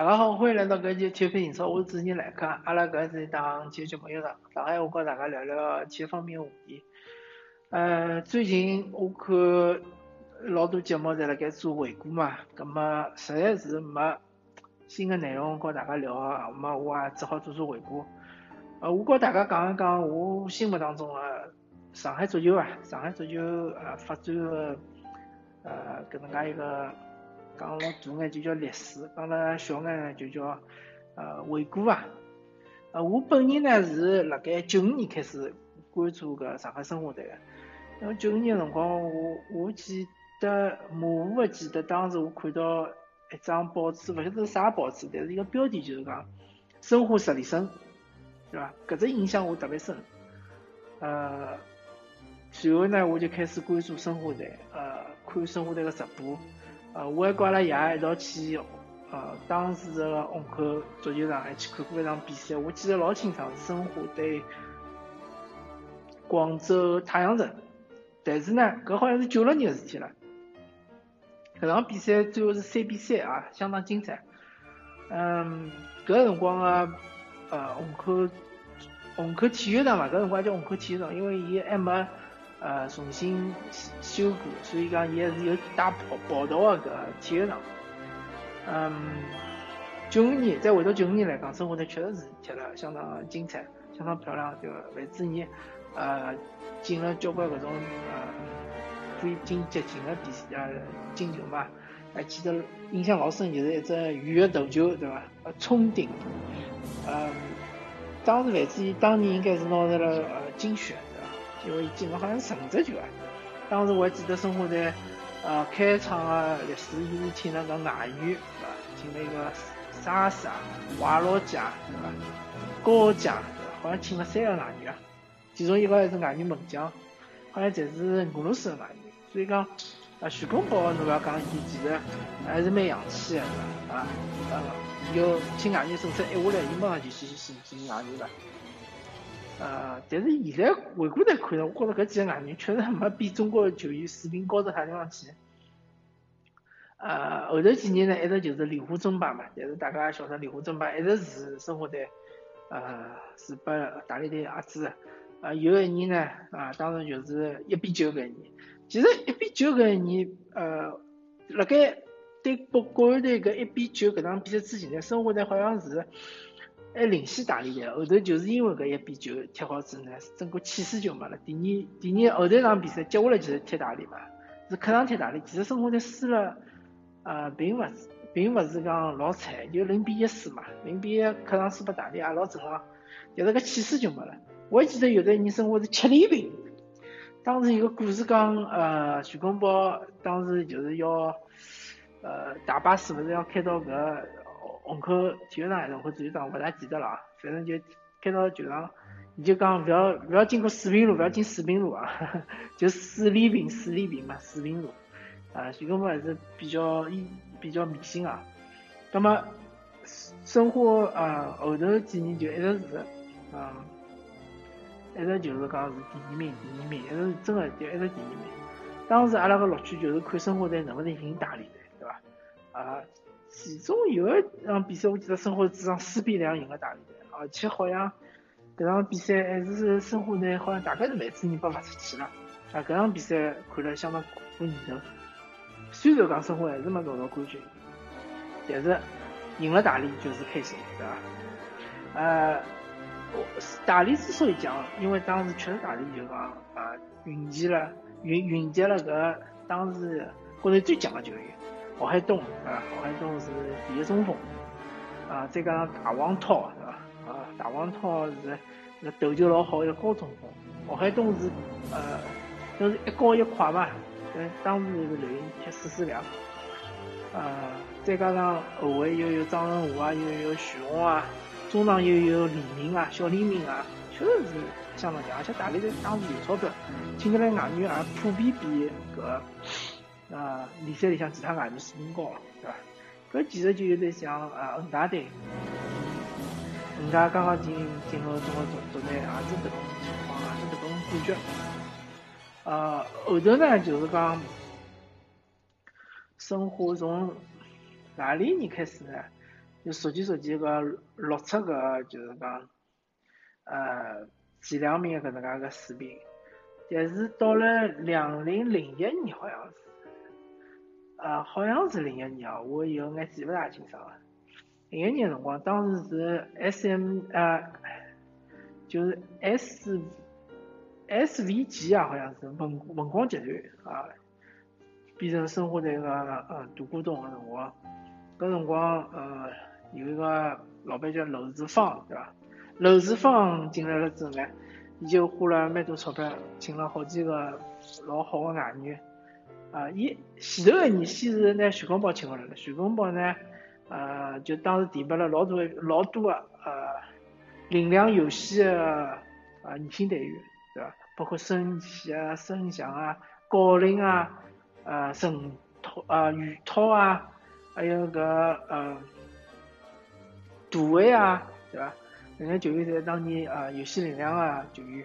大家好，欢迎来到搿期体育配英超，我是主持人来客。阿拉搿是一档体育节目，有上上海话跟大家聊聊体育方面的话题。呃，最近我看老多节目侪辣盖做回顾嘛，葛末实在是没新的内容跟大家聊啊，么我也只好做做回顾。呃，我跟大家讲一讲我心目当中的上海足球啊，上海足球呃发展的呃搿能介一个。讲老大眼就叫历史，讲了小眼呢就叫呃回顾啊。呃，我本人呢是辣盖九五年开始关注搿上海申花队个。因为九五年辰光，我我记得模糊个记得，当时我看到一张报纸，勿晓得是啥报纸，但是一个标题就是讲申花实力胜，对伐？搿只印象我特别深。呃，随后呢，我就开始关注申花队，呃，看申花队个直播。呃，我还跟阿拉爷一道去，呃，当时个虹口足球场还去看过一场比赛，我记得老清爽，是申花对广州太阳城。但是呢，搿好像是九六年个事体了。搿场比赛最后是三比三啊，相当精彩。嗯，搿辰光个呃，虹口虹口体育场嘛，搿辰光叫虹口体育场，因为伊还没。呃，重新修过，所以讲也是有打跑跑道个体育场。嗯，九五年再回到九五年来讲，生活呢确实是踢了相当精彩，相当漂亮，对伐？万子年呃进了交关搿种呃可以进接近的比赛呃进球嘛。还记得印象老深就是一只鱼的头球，对伐？呃，冲顶。嗯，当时范志毅当年应该是拿到了呃金靴。因为进了好像是十五只球啊！当时我还记得申花队，呃，开场的历史伊是请那个外援，对伐？请那个沙沙、瓦洛加，对伐？高加，好像请了三个外援啊，其中一个还是外援门将，好像侪是俄罗斯的外援。所以讲，啊，徐根宝侬要讲伊其实还是蛮洋气的，对伐？啊，呃，有请外援胜出，一下来伊马上就去去请外援了。呃，但是现在回过头看呢，我觉着搿几个外援确实没比中国球员水平高到啥地方去。呃，后头几年呢，一直就是莲花争霸嘛，但是大家也晓得莲花争霸一直是生活在，呃，是被大力队压制的。啊，有一年呢，啊，当时就是一比九搿一年。其实一比九搿一年，呃，辣盖对国国安队搿一比九搿场比赛之前呢，生活队好像是。还领先大连队，后头就是因为搿一比九踢好之后呢，整个气势就没了。第二第二后头场比赛接下来就是踢大连嘛，是客场踢大连。其实生活队输了，呃，并勿是并勿是讲老惨，就零比一输嘛，零比一客场输拨大连也老正常。但是搿气势就没了。我还记得有的年生活是七连平，当时有个故事讲，呃，徐根宝当时就是要，呃，大巴是勿是要开到搿？虹口体育场还是虹口体育场，勿大记得了啊。反正就开到球场，伊就讲勿要勿要经过四平路，勿要进四平路啊，就四里坪四里坪嘛，四平路。啊，徐根宝还是比较比较迷信啊。那么生活啊，后头几年就一直是啊，一直就是讲是第二名，第二名，一直真的就一直第二名。当时阿拉个乐趣就是看生活队能不能赢大连队，对伐？啊。其中有一场比赛，我记得申花主场四比两赢了大连队，而且好像搿场比赛还是申花队好像大概是万子人被罚出去了。啊，搿场比赛看了相当过瘾头。虽然讲申花还是没拿到冠军，但是赢了大连就是开心，对伐？呃，大连之所以讲，因为当时确实大连就讲啊，云集了云云集了搿当时国内最强的球员。郝海东啊，郝海东是第一中锋啊，再加上大王涛是吧？啊，大王涛是那头球老好一个高中锋。郝海东是呃，就是一高一快嘛，跟当时是刘云踢四四两啊，再加上后卫又有张仁武啊，又有徐宏啊，中场又有李明啊，小李明啊，确实是相当强，而且大连队当时有钞票，请得来外援也，普遍比搿。啊，联赛里向其他外援水平高，对伐？搿其实就有点像啊，恒大队，恒大刚刚进进入中国足足队，也是迭种情况，也是迭种感觉。呃，后头呢，就是讲，申花从哪里年开始呢？就逐渐逐渐个落出个就是讲，呃，前两名搿能介个水平。但是到了两零零一年好像是，呃，好像是零一年啊，我有眼记勿大清爽了。零一年辰光，当时是 S M 呃，就是 S S V G 啊，好像是文文光集团啊，变成生活在个呃大股东个辰光，搿辰光呃有一个老板叫娄志芳，对伐？娄志芳进来了之后呢，伊就花了蛮多钞票，请了好几个老好个外援啊。伊前头一年先是拿徐根宝请过来了，徐根宝呢。呃，就当时提拔了老多老多个呃领亮游戏个啊年轻队员，对伐？包括孙琦啊、孙翔啊、高林啊、呃陈涛啊、于涛啊，还有个呃杜伟啊，对伐？搿些球员侪当年啊游戏领亮个球员，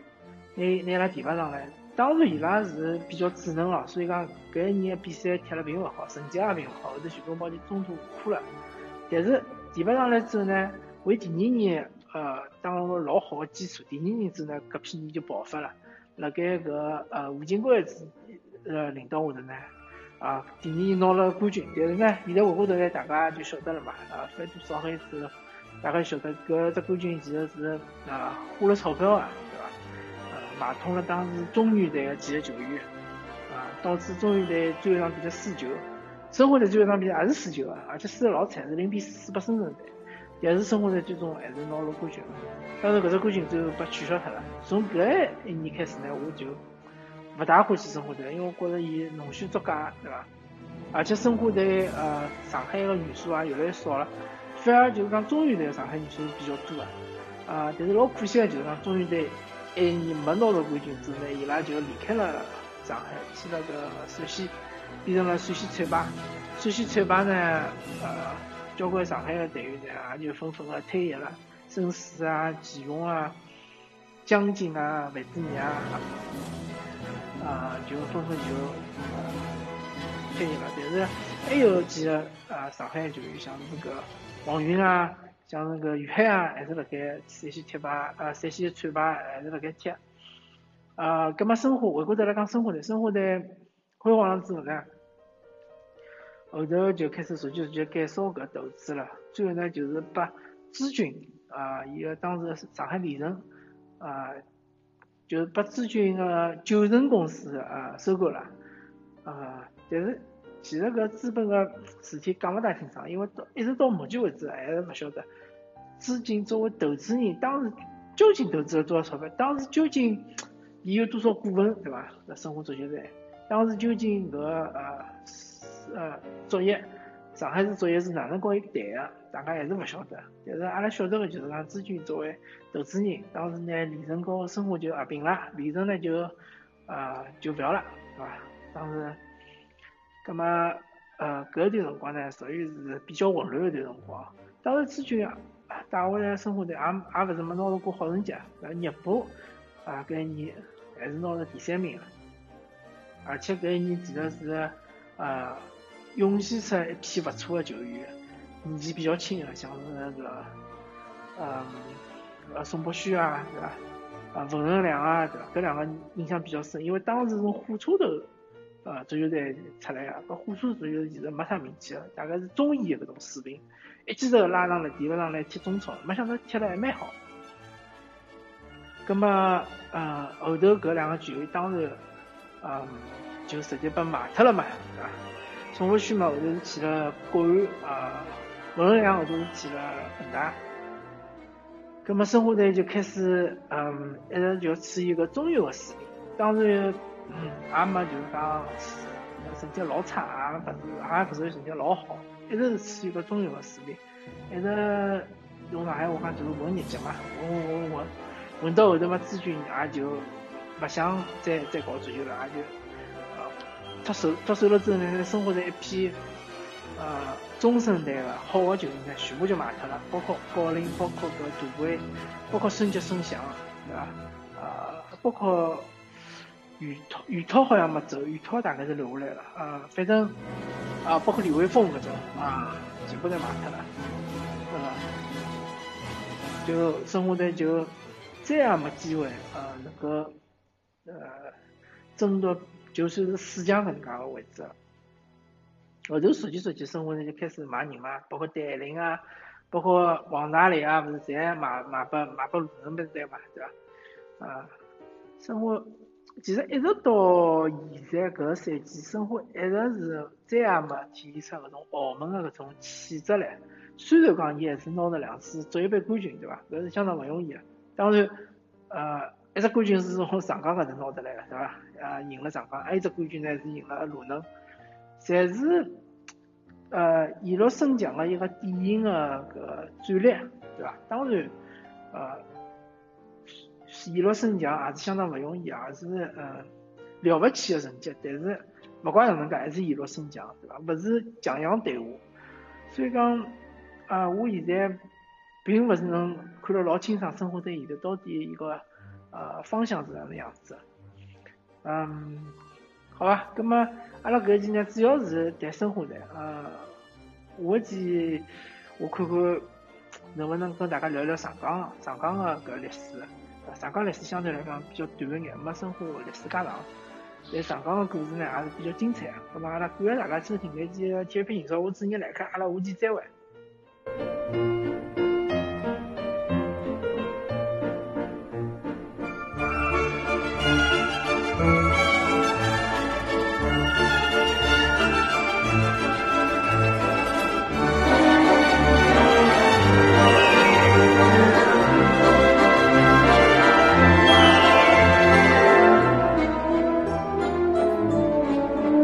拿拿伊拉提拔上来。当然伊拉是比较智能了，所以讲搿一年比赛踢了并勿好，成绩也并勿好，后头徐根宝就中途下课了。但是提拔上来之后呢，为第二年呃打个老好的基础。第二年之后呢，搿批人就爆发了。辣盖搿呃吴金贵子呃领导下头呢，啊第二年拿了冠军。但是呢，现在回过头来大家就晓得了嘛，啊翻多少黑子，大家晓得搿只冠军其实是啊花了钞票啊，买通了当时中原队的几个球员，啊导致中原队最后一场比赛输球。申花队最后一场比赛也是输球啊，而且输得老惨，是零比四输给深圳队。但是申花队最终还是拿了冠军。当然，搿只冠军最后被取消脱了。从搿一年开始呢，我就勿大欢喜申花队，因为我觉着伊弄虚作假，对伐？而且申花队呃上海个元素啊越来越少了，反而就是讲中原队上海元素比较多啊。啊，但是老可惜个就是讲中原队一年没拿到冠军之后呢，伊拉就离开了上海，去了个陕西。变成了陕西浐灞，陕西浐灞呢，呃，交关上海的队员呢，也就纷纷的退役了，申思啊、祁勇啊、江津啊、范志毅啊，啊，就纷纷就退役了。但是还有几个啊，上海球员，像这个王云啊，像那个于海啊，还是辣盖陕西铁灞，呃，陕西串吧还是辣盖踢。啊，葛么生活回过头来讲申花队，申花队。辉煌了之后呢，后头就开始逐渐逐渐减少搿投资了。最后呢，就是把资军啊，伊个当时上海里程啊，就是把资军个九成公司啊收购了啊。但是其实搿资本个事体讲勿大清爽，因为到一直到目前为止还是勿晓得资金作为投资人，当时究竟投资了多少钞票？当时究竟伊有多少股份，对伐？那生活足球队。当时究竟搿呃呃作业，上海市作业是哪能跟伊谈的？大家还是勿晓得。但是阿拉晓得个就是讲，资金作为投资人，当时呢，李晨和申花就合并了，李晨呢就呃就勿要了，对伐？当时，葛么呃搿段辰光呢，属于是比较混乱一段辰光。当时资金啊带回来申花队也也勿是没拿到过好成绩，呃，热补啊搿一年还是拿了第三名了。而且搿一年其实是，呃，涌现出一批勿错的球员，年纪比较轻的，像是那个，呃，呃宋博轩啊，对伐？啊，冯仁良啊，对伐？搿两个印象比较深，因为当时从火车头，呃，足球队出来啊，搿火车足球其实没啥名气的，大概是中医的搿种水平，一记头拉上来，提勿上来踢中超，没想到踢了还蛮好。葛么，呃，后头搿两个球员当然。嗯，就直接被卖脱了嘛，对伐？宋博轩嘛，后头是去了国安啊，文仁良后头是去了恒大，葛么申花队就开始嗯，一直就处于一个中游的水平，当然嗯，也没就是讲成绩老差，也不是也不是成绩老好，一直是处于个中游的水平，一直用上海话讲就是混日脚嘛，混混混混，到后头嘛，资军也就。不想再再搞足球了，也就呃脱手脱手了之后呢，生活在一批呃中生代的好的球员呢，全部就卖脱了，包括郜林，包括搿杜威，包括孙杰、孙翔，对伐？啊，包括于涛，于涛好像没走，于涛大概是留下来了，啊，反正啊，包括李伟峰搿种啊，全部都卖脱了。就生活队就再也没机会啊能够呃争夺就算是四强搿能介个位置。后头熟悉熟悉，生活队就开始买人嘛，包括戴琳啊，包括王大雷啊，勿是侪买买拨买拨鲁能兵队嘛，对伐？啊，生活其实一直到现在搿个赛季，申花一直是再也没体现出搿种豪门个搿种气质来。虽然讲伊还是拿了两次足协杯冠军，对伐？搿是相当勿容易个。当然，呃，一只冠军是从上港搿头拿得来个，对伐？呃，赢了上港，还有一只冠军呢是赢了鲁能，侪是呃一路升强个一个典型个搿战略，对伐？当然，呃，一路升强也是相当勿容易，也是呃了勿起个成绩。但是勿管哪能介，还是一路升强，对伐？勿是强强对话，所以讲。啊，我现在并勿是能看得老清爽，生活在现在到底一个呃方向是哪能样子？嗯，好吧，那么阿拉搿期呢，主要是谈生活的，呃，下期我看看能不能跟大家聊聊上港上港的搿历史。长江历史相对来讲比较短一眼，没生活历史介长。但长江的故事呢，还是比较精彩。那么阿拉感谢大家收听本期体育频道，我主持人来客，阿拉下期再会。